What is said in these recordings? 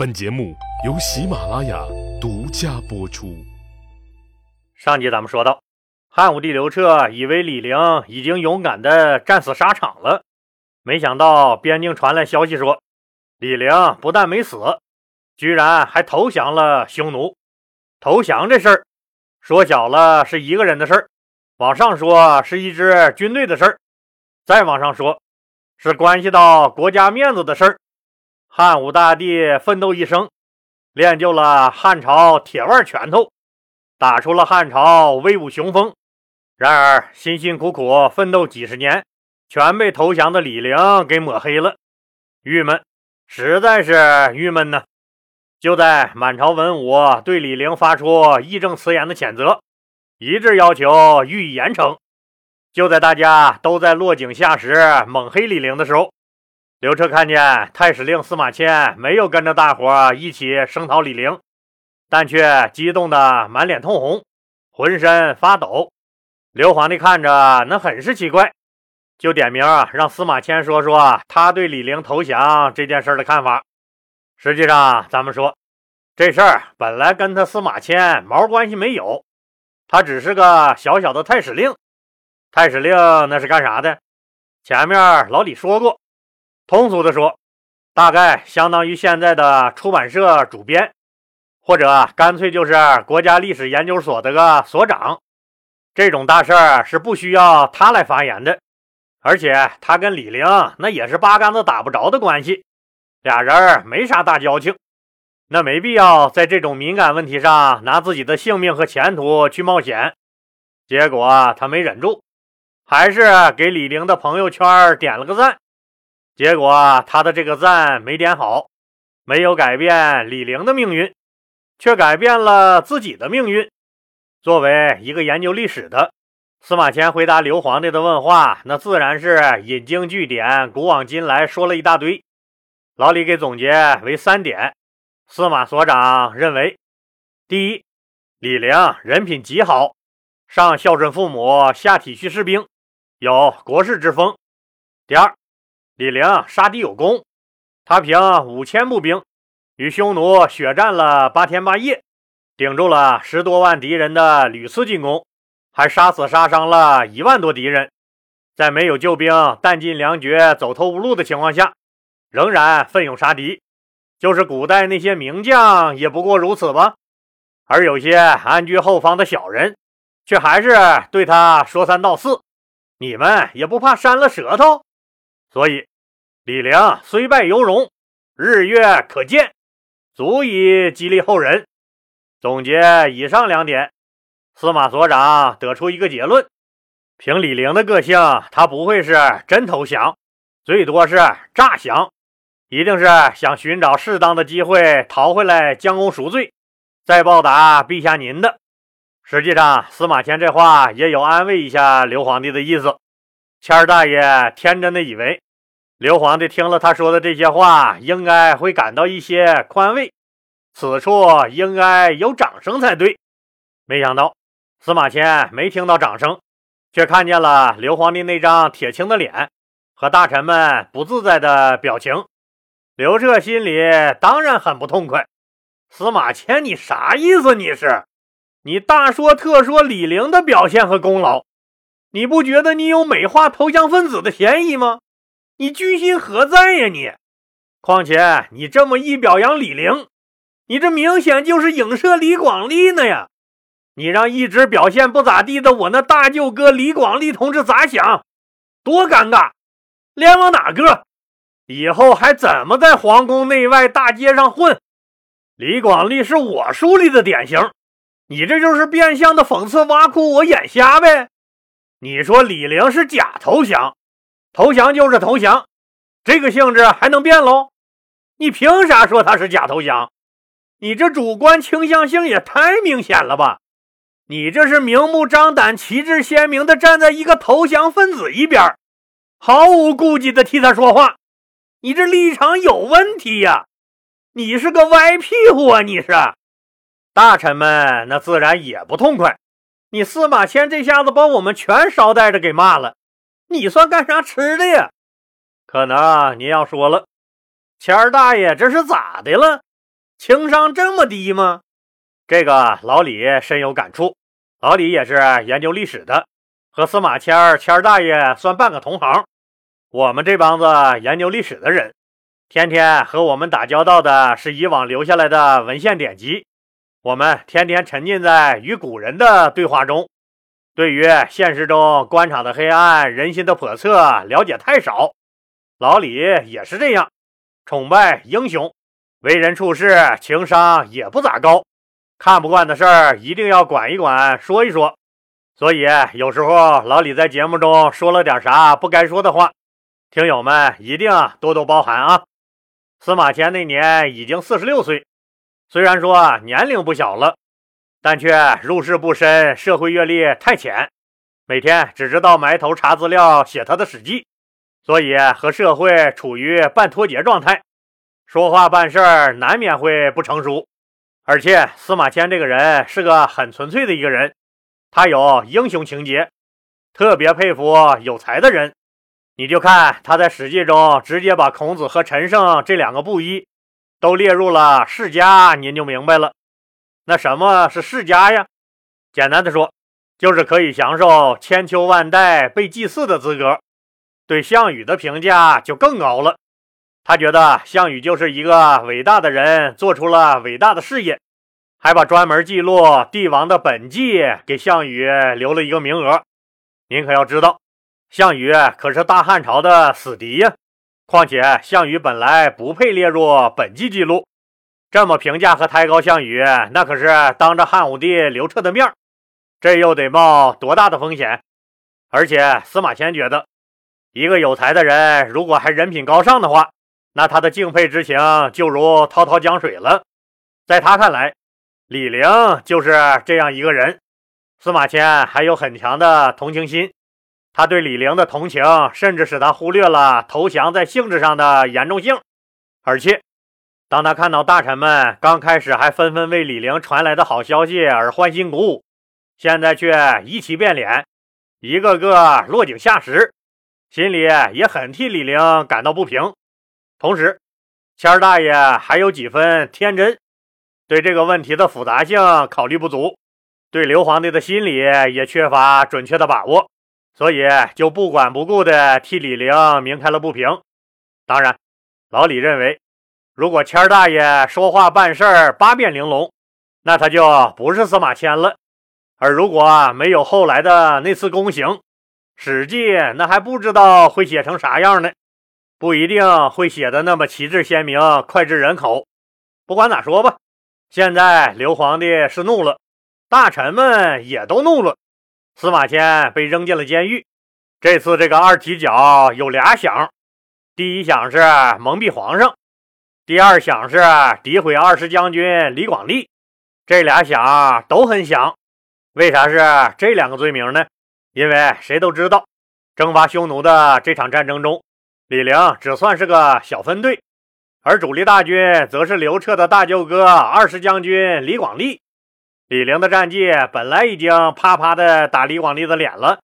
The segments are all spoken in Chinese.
本节目由喜马拉雅独家播出。上集咱们说到，汉武帝刘彻以为李陵已经勇敢的战死沙场了，没想到边境传来消息说，李陵不但没死，居然还投降了匈奴。投降这事儿，说小了是一个人的事儿，往上说是一支军队的事儿，再往上说，是关系到国家面子的事儿。汉武大帝奋斗一生，练就了汉朝铁腕拳头，打出了汉朝威武雄风。然而，辛辛苦苦奋斗几十年，全被投降的李陵给抹黑了，郁闷，实在是郁闷呢。就在满朝文武对李陵发出义正辞严的谴责，一致要求予以严惩。就在大家都在落井下石猛黑李陵的时候，刘彻看见太史令司马迁没有跟着大伙一起声讨李陵，但却激动得满脸通红，浑身发抖。刘皇帝看着那很是奇怪，就点名啊让司马迁说说他对李陵投降这件事的看法。实际上，咱们说这事儿本来跟他司马迁毛关系没有，他只是个小小的太史令。太史令那是干啥的？前面老李说过。通俗的说，大概相当于现在的出版社主编，或者干脆就是国家历史研究所的个所长。这种大事儿是不需要他来发言的，而且他跟李陵那也是八竿子打不着的关系，俩人没啥大交情，那没必要在这种敏感问题上拿自己的性命和前途去冒险。结果他没忍住，还是给李陵的朋友圈点了个赞。结果他的这个赞没点好，没有改变李陵的命运，却改变了自己的命运。作为一个研究历史的，司马迁回答刘皇帝的问话，那自然是引经据典，古往今来说了一大堆。老李给总结为三点：司马所长认为，第一，李陵人品极好，上孝顺父母，下体恤士兵，有国士之风；第二，李陵杀敌有功，他凭五千步兵与匈奴血战了八天八夜，顶住了十多万敌人的屡次进攻，还杀死杀伤了一万多敌人，在没有救兵、弹尽粮绝、走投无路的情况下，仍然奋勇杀敌。就是古代那些名将也不过如此吧。而有些安居后方的小人，却还是对他说三道四，你们也不怕扇了舌头？所以。李陵虽败犹荣，日月可见，足以激励后人。总结以上两点，司马所长得出一个结论：凭李陵的个性，他不会是真投降，最多是诈降，一定是想寻找适当的机会逃回来将功赎罪，再报答陛下您的。实际上，司马迁这话也有安慰一下刘皇帝的意思。谦儿大爷天真的以为。刘皇帝听了他说的这些话，应该会感到一些宽慰，此处应该有掌声才对。没想到司马迁没听到掌声，却看见了刘皇帝那张铁青的脸和大臣们不自在的表情。刘彻心里当然很不痛快。司马迁，你啥意思？你是你大说特说李陵的表现和功劳，你不觉得你有美化投降分子的嫌疑吗？你居心何在呀你？况且你这么一表扬李陵，你这明显就是影射李广利呢呀！你让一直表现不咋地的我那大舅哥李广利同志咋想？多尴尬！脸往哪搁？以后还怎么在皇宫内外大街上混？李广利是我树立的典型，你这就是变相的讽刺挖苦我眼瞎呗？你说李陵是假投降？投降就是投降，这个性质还能变喽？你凭啥说他是假投降？你这主观倾向性也太明显了吧？你这是明目张胆、旗帜鲜明的站在一个投降分子一边，毫无顾忌的替他说话。你这立场有问题呀！你是个歪屁股啊！你是大臣们那自然也不痛快。你司马迁这下子把我们全捎带着给骂了。你算干啥吃的呀？可能你要说了，谦儿大爷这是咋的了？情商这么低吗？这个老李深有感触。老李也是研究历史的，和司马迁儿、谦儿大爷算半个同行。我们这帮子研究历史的人，天天和我们打交道的是以往留下来的文献典籍。我们天天沉浸在与古人的对话中，对于现实中官场的黑暗、人心的叵测了解太少。老李也是这样，崇拜英雄，为人处事情商也不咋高，看不惯的事儿一定要管一管，说一说。所以有时候老李在节目中说了点啥不该说的话，听友们一定多多包涵啊。司马迁那年已经四十六岁。虽然说年龄不小了，但却入世不深，社会阅历太浅，每天只知道埋头查资料写他的史记，所以和社会处于半脱节状态，说话办事儿难免会不成熟。而且司马迁这个人是个很纯粹的一个人，他有英雄情节，特别佩服有才的人。你就看他在史记中直接把孔子和陈胜这两个布衣。都列入了世家，您就明白了。那什么是世家呀？简单的说，就是可以享受千秋万代被祭祀的资格。对项羽的评价就更高了，他觉得项羽就是一个伟大的人，做出了伟大的事业，还把专门记录帝王的本纪给项羽留了一个名额。您可要知道，项羽可是大汉朝的死敌呀。况且项羽本来不配列入本纪记录，这么评价和抬高项羽，那可是当着汉武帝刘彻的面这又得冒多大的风险？而且司马迁觉得，一个有才的人如果还人品高尚的话，那他的敬佩之情就如滔滔江水了。在他看来，李陵就是这样一个人。司马迁还有很强的同情心。他对李陵的同情，甚至使他忽略了投降在性质上的严重性。而且，当他看到大臣们刚开始还纷纷为李陵传来的好消息而欢欣鼓舞，现在却一起变脸，一个个落井下石，心里也很替李陵感到不平。同时，谦儿大爷还有几分天真，对这个问题的复杂性考虑不足，对刘皇帝的心理也缺乏准确的把握。所以就不管不顾地替李陵鸣开了不平。当然，老李认为，如果谦大爷说话办事儿八面玲珑，那他就不是司马迁了。而如果没有后来的那次宫刑，《史记》那还不知道会写成啥样呢，不一定会写的那么旗帜鲜明、脍炙人口。不管咋说吧，现在刘皇帝是怒了，大臣们也都怒了。司马迁被扔进了监狱。这次这个二踢脚有俩响，第一响是蒙蔽皇上，第二响是诋毁二十将军李广利。这俩响都很响。为啥是这两个罪名呢？因为谁都知道，征伐匈奴的这场战争中，李陵只算是个小分队，而主力大军则是刘彻的大舅哥二十将军李广利。李陵的战绩本来已经啪啪的打李广利的脸了，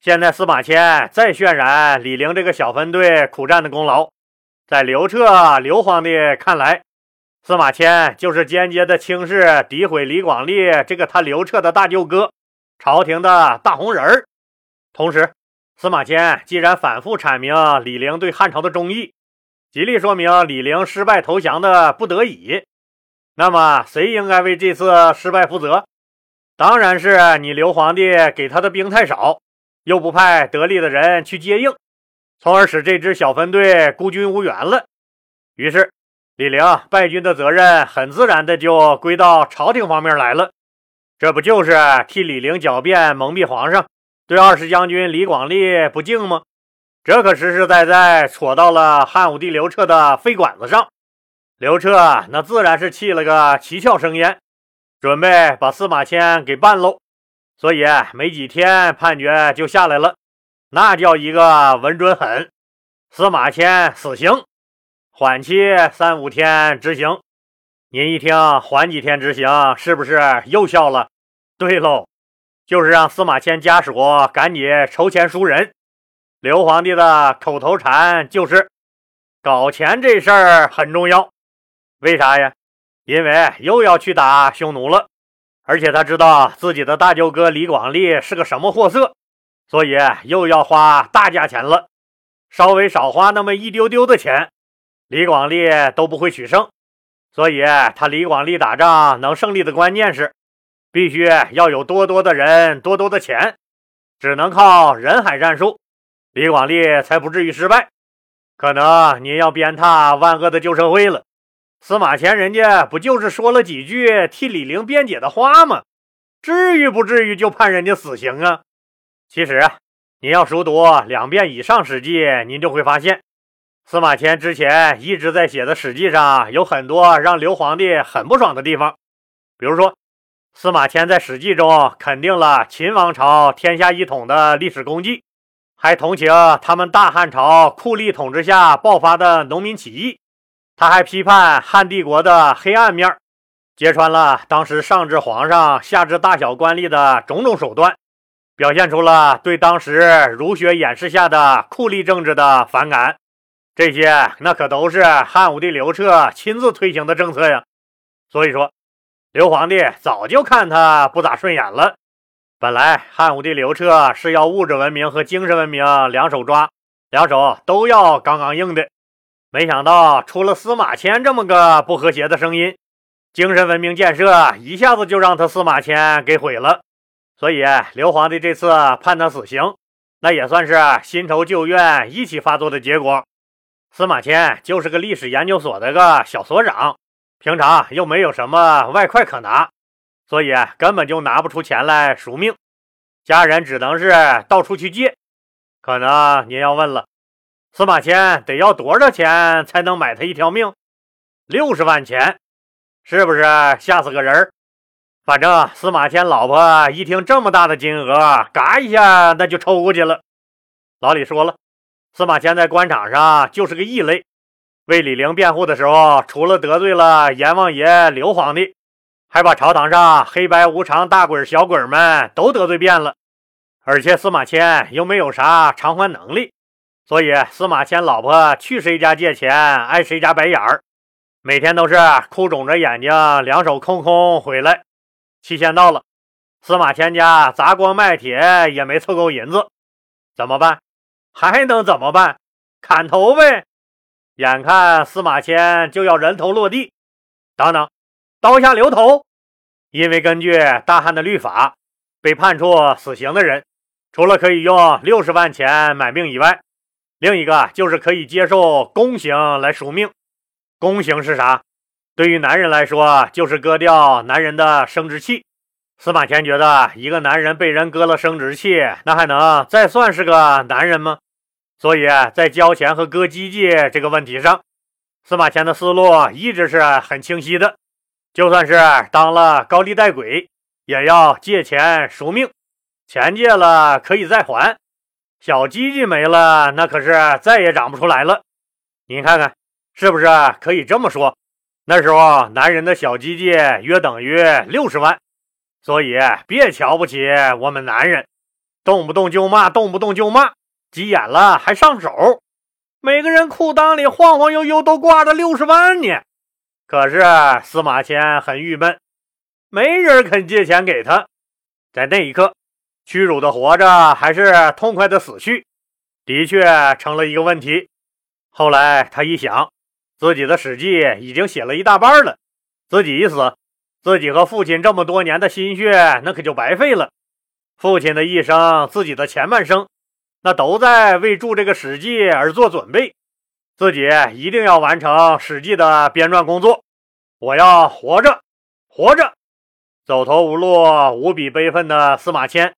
现在司马迁再渲染李陵这个小分队苦战的功劳，在刘彻刘皇帝看来，司马迁就是间接的轻视诋毁李广利这个他刘彻的大舅哥，朝廷的大红人儿。同时，司马迁既然反复阐明李陵对汉朝的忠义，极力说明李陵失败投降的不得已。那么谁应该为这次失败负责？当然是你刘皇帝给他的兵太少，又不派得力的人去接应，从而使这支小分队孤军无援了。于是李陵败军的责任很自然的就归到朝廷方面来了。这不就是替李陵狡辩蒙蔽皇上，对二十将军李广利不敬吗？这可实实在在戳到了汉武帝刘彻的肺管子上。刘彻那自然是气了个七窍生烟，准备把司马迁给办喽。所以没几天判决就下来了，那叫一个稳准狠。司马迁死刑，缓期三五天执行。您一听缓几天执行，是不是又笑了？对喽，就是让司马迁家属赶紧筹钱赎人。刘皇帝的口头禅就是：搞钱这事儿很重要。为啥呀？因为又要去打匈奴了，而且他知道自己的大舅哥李广利是个什么货色，所以又要花大价钱了。稍微少花那么一丢丢的钱，李广利都不会取胜。所以他李广利打仗能胜利的关键是，必须要有多多的人，多多的钱，只能靠人海战术，李广利才不至于失败。可能您要鞭挞万恶的旧社会了。司马迁人家不就是说了几句替李陵辩解的话吗？至于不至于就判人家死刑啊？其实啊，您要熟读两遍以上《史记》，您就会发现，司马迁之前一直在写的《史记》上有很多让刘皇帝很不爽的地方。比如说，司马迁在《史记》中肯定了秦王朝天下一统的历史功绩。还同情他们大汉朝酷吏统治下爆发的农民起义，他还批判汉帝国的黑暗面，揭穿了当时上至皇上、下至大小官吏的种种手段，表现出了对当时儒学掩饰下的酷吏政治的反感。这些那可都是汉武帝刘彻亲自推行的政策呀。所以说，刘皇帝早就看他不咋顺眼了。本来汉武帝刘彻是要物质文明和精神文明两手抓，两手都要刚刚硬的，没想到出了司马迁这么个不和谐的声音，精神文明建设一下子就让他司马迁给毁了。所以刘皇帝这次判他死刑，那也算是新仇旧怨一起发作的结果。司马迁就是个历史研究所的个小所长，平常又没有什么外快可拿。所以根本就拿不出钱来赎命，家人只能是到处去借。可能您要问了，司马迁得要多少钱才能买他一条命？六十万钱，是不是吓死个人儿？反正司马迁老婆一听这么大的金额，嘎一下那就抽过去了。老李说了，司马迁在官场上就是个异类，为李陵辩护的时候，除了得罪了阎王爷刘皇帝。还把朝堂上黑白无常大鬼小鬼们都得罪遍了，而且司马迁又没有啥偿还能力，所以司马迁老婆去谁家借钱挨谁家白眼儿，每天都是哭肿着眼睛，两手空空回来。期限到了，司马迁家砸锅卖铁也没凑够银子，怎么办？还能怎么办？砍头呗！眼看司马迁就要人头落地，等等。刀下留头，因为根据大汉的律法，被判处死刑的人，除了可以用六十万钱买命以外，另一个就是可以接受宫刑来赎命。宫刑是啥？对于男人来说，就是割掉男人的生殖器。司马迁觉得，一个男人被人割了生殖器，那还能再算是个男人吗？所以在交钱和割鸡鸡这个问题上，司马迁的思路一直是很清晰的。就算是当了高利贷鬼，也要借钱赎命。钱借了可以再还，小鸡鸡没了，那可是再也长不出来了。您看看，是不是可以这么说？那时候男人的小鸡鸡约等于六十万，所以别瞧不起我们男人，动不动就骂，动不动就骂，急眼了还上手。每个人裤裆里晃晃悠悠都挂着六十万呢。可是司马迁很郁闷，没人肯借钱给他。在那一刻，屈辱的活着还是痛快的死去，的确成了一个问题。后来他一想，自己的史记已经写了一大半了，自己一死，自己和父亲这么多年的心血那可就白费了。父亲的一生，自己的前半生，那都在为著这个史记而做准备。自己一定要完成《史记》的编撰工作，我要活着，活着。走投无路、无比悲愤的司马迁，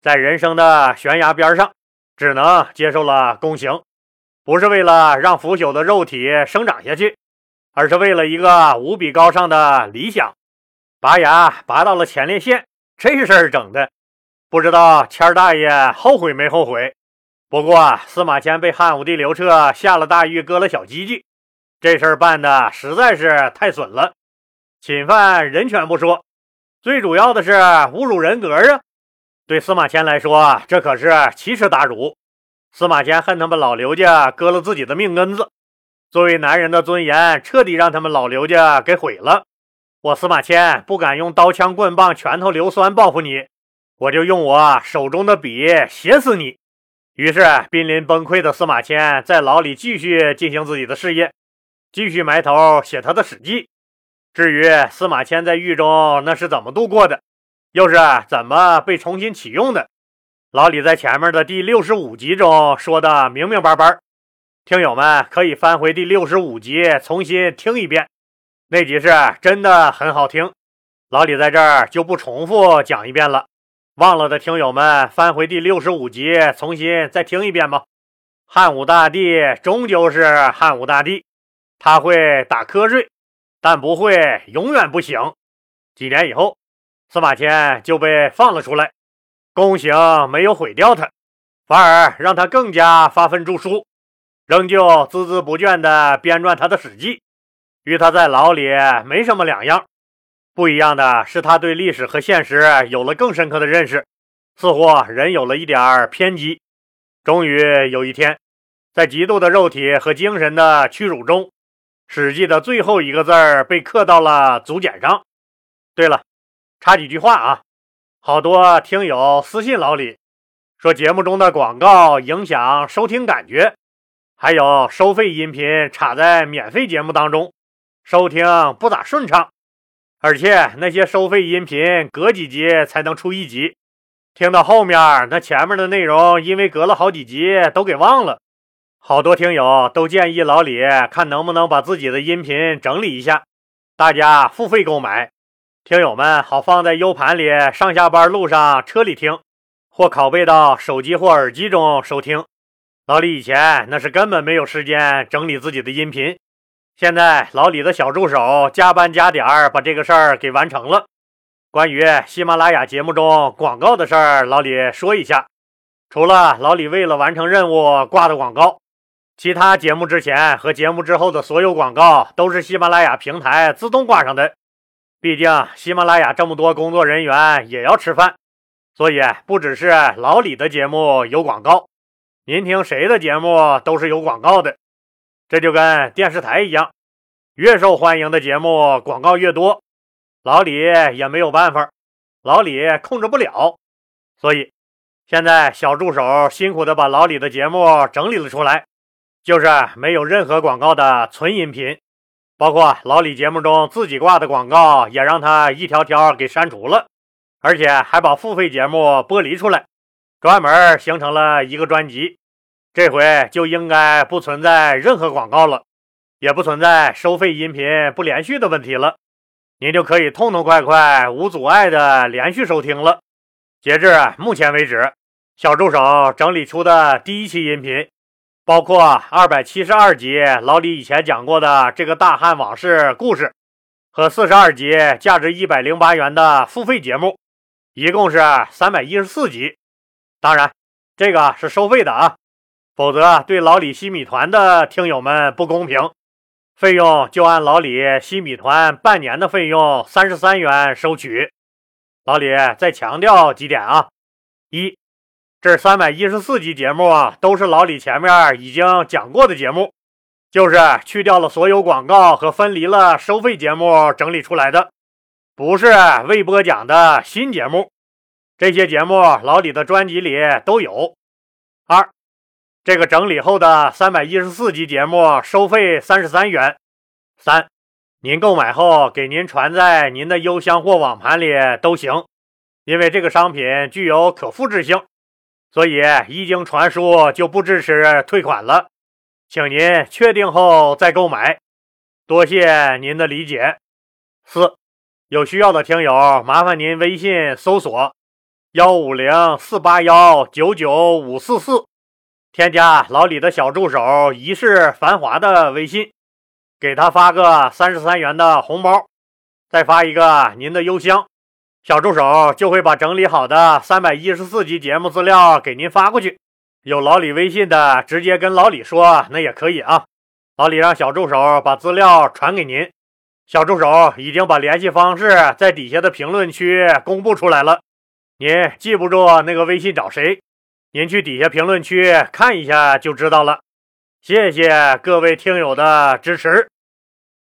在人生的悬崖边上，只能接受了宫刑，不是为了让腐朽的肉体生长下去，而是为了一个无比高尚的理想。拔牙拔到了前列腺，这事儿整的，不知道谦大爷后悔没后悔。不过，司马迁被汉武帝刘彻下了大狱，割了小鸡鸡，这事儿办的实在是太损了，侵犯人权不说，最主要的是侮辱人格啊！对司马迁来说，这可是奇耻大辱。司马迁恨他们老刘家割了自己的命根子，作为男人的尊严彻底让他们老刘家给毁了。我司马迁不敢用刀枪棍棒、拳头硫酸报复你，我就用我手中的笔写死你。于是，濒临崩溃的司马迁在牢里继续进行自己的事业，继续埋头写他的《史记》。至于司马迁在狱中那是怎么度过的，又是怎么被重新启用的，老李在前面的第六十五集中说的明明白白，听友们可以翻回第六十五集重新听一遍，那集是真的很好听。老李在这儿就不重复讲一遍了。忘了的听友们，翻回第六十五集，重新再听一遍吧。汉武大帝终究是汉武大帝，他会打瞌睡，但不会永远不醒。几年以后，司马迁就被放了出来，宫刑没有毁掉他，反而让他更加发奋著书，仍旧孜孜不倦地编撰他的《史记》，与他在牢里没什么两样。不一样的是，他对历史和现实有了更深刻的认识，似乎人有了一点偏激。终于有一天，在极度的肉体和精神的屈辱中，《史记》的最后一个字儿被刻到了竹简上。对了，插几句话啊，好多听友私信老李说，节目中的广告影响收听感觉，还有收费音频插在免费节目当中，收听不咋顺畅。而且那些收费音频隔几集才能出一集，听到后面那前面的内容，因为隔了好几集都给忘了。好多听友都建议老李看能不能把自己的音频整理一下，大家付费购买，听友们好放在 U 盘里，上下班路上车里听，或拷贝到手机或耳机中收听。老李以前那是根本没有时间整理自己的音频。现在老李的小助手加班加点儿把这个事儿给完成了。关于喜马拉雅节目中广告的事儿，老李说一下：除了老李为了完成任务挂的广告，其他节目之前和节目之后的所有广告都是喜马拉雅平台自动挂上的。毕竟喜马拉雅这么多工作人员也要吃饭，所以不只是老李的节目有广告，您听谁的节目都是有广告的。这就跟电视台一样，越受欢迎的节目广告越多，老李也没有办法，老李控制不了，所以现在小助手辛苦的把老李的节目整理了出来，就是没有任何广告的纯音频，包括老李节目中自己挂的广告也让他一条条给删除了，而且还把付费节目剥离出来，专门形成了一个专辑。这回就应该不存在任何广告了，也不存在收费音频不连续的问题了，您就可以痛痛快快、无阻碍的连续收听了。截至目前为止，小助手整理出的第一期音频，包括二百七十二集老李以前讲过的这个大汉往事故事，和四十二集价值一百零八元的付费节目，一共是三百一十四集。当然，这个是收费的啊。否则，对老李西米团的听友们不公平。费用就按老李西米团半年的费用三十三元收取。老李再强调几点啊：一，这三百一十四集节目啊都是老李前面已经讲过的节目，就是去掉了所有广告和分离了收费节目整理出来的，不是未播讲的新节目。这些节目老李的专辑里都有。二。这个整理后的三百一十四集节目收费三十三元。三，您购买后给您传在您的邮箱或网盘里都行，因为这个商品具有可复制性，所以一经传输就不支持退款了。请您确定后再购买，多谢您的理解。四，有需要的听友麻烦您微信搜索幺五零四八幺九九五四四。添加老李的小助手一世繁华的微信，给他发个三十三元的红包，再发一个您的邮箱，小助手就会把整理好的三百一十四集节目资料给您发过去。有老李微信的，直接跟老李说，那也可以啊。老李让小助手把资料传给您，小助手已经把联系方式在底下的评论区公布出来了。您记不住那个微信找谁？您去底下评论区看一下就知道了，谢谢各位听友的支持。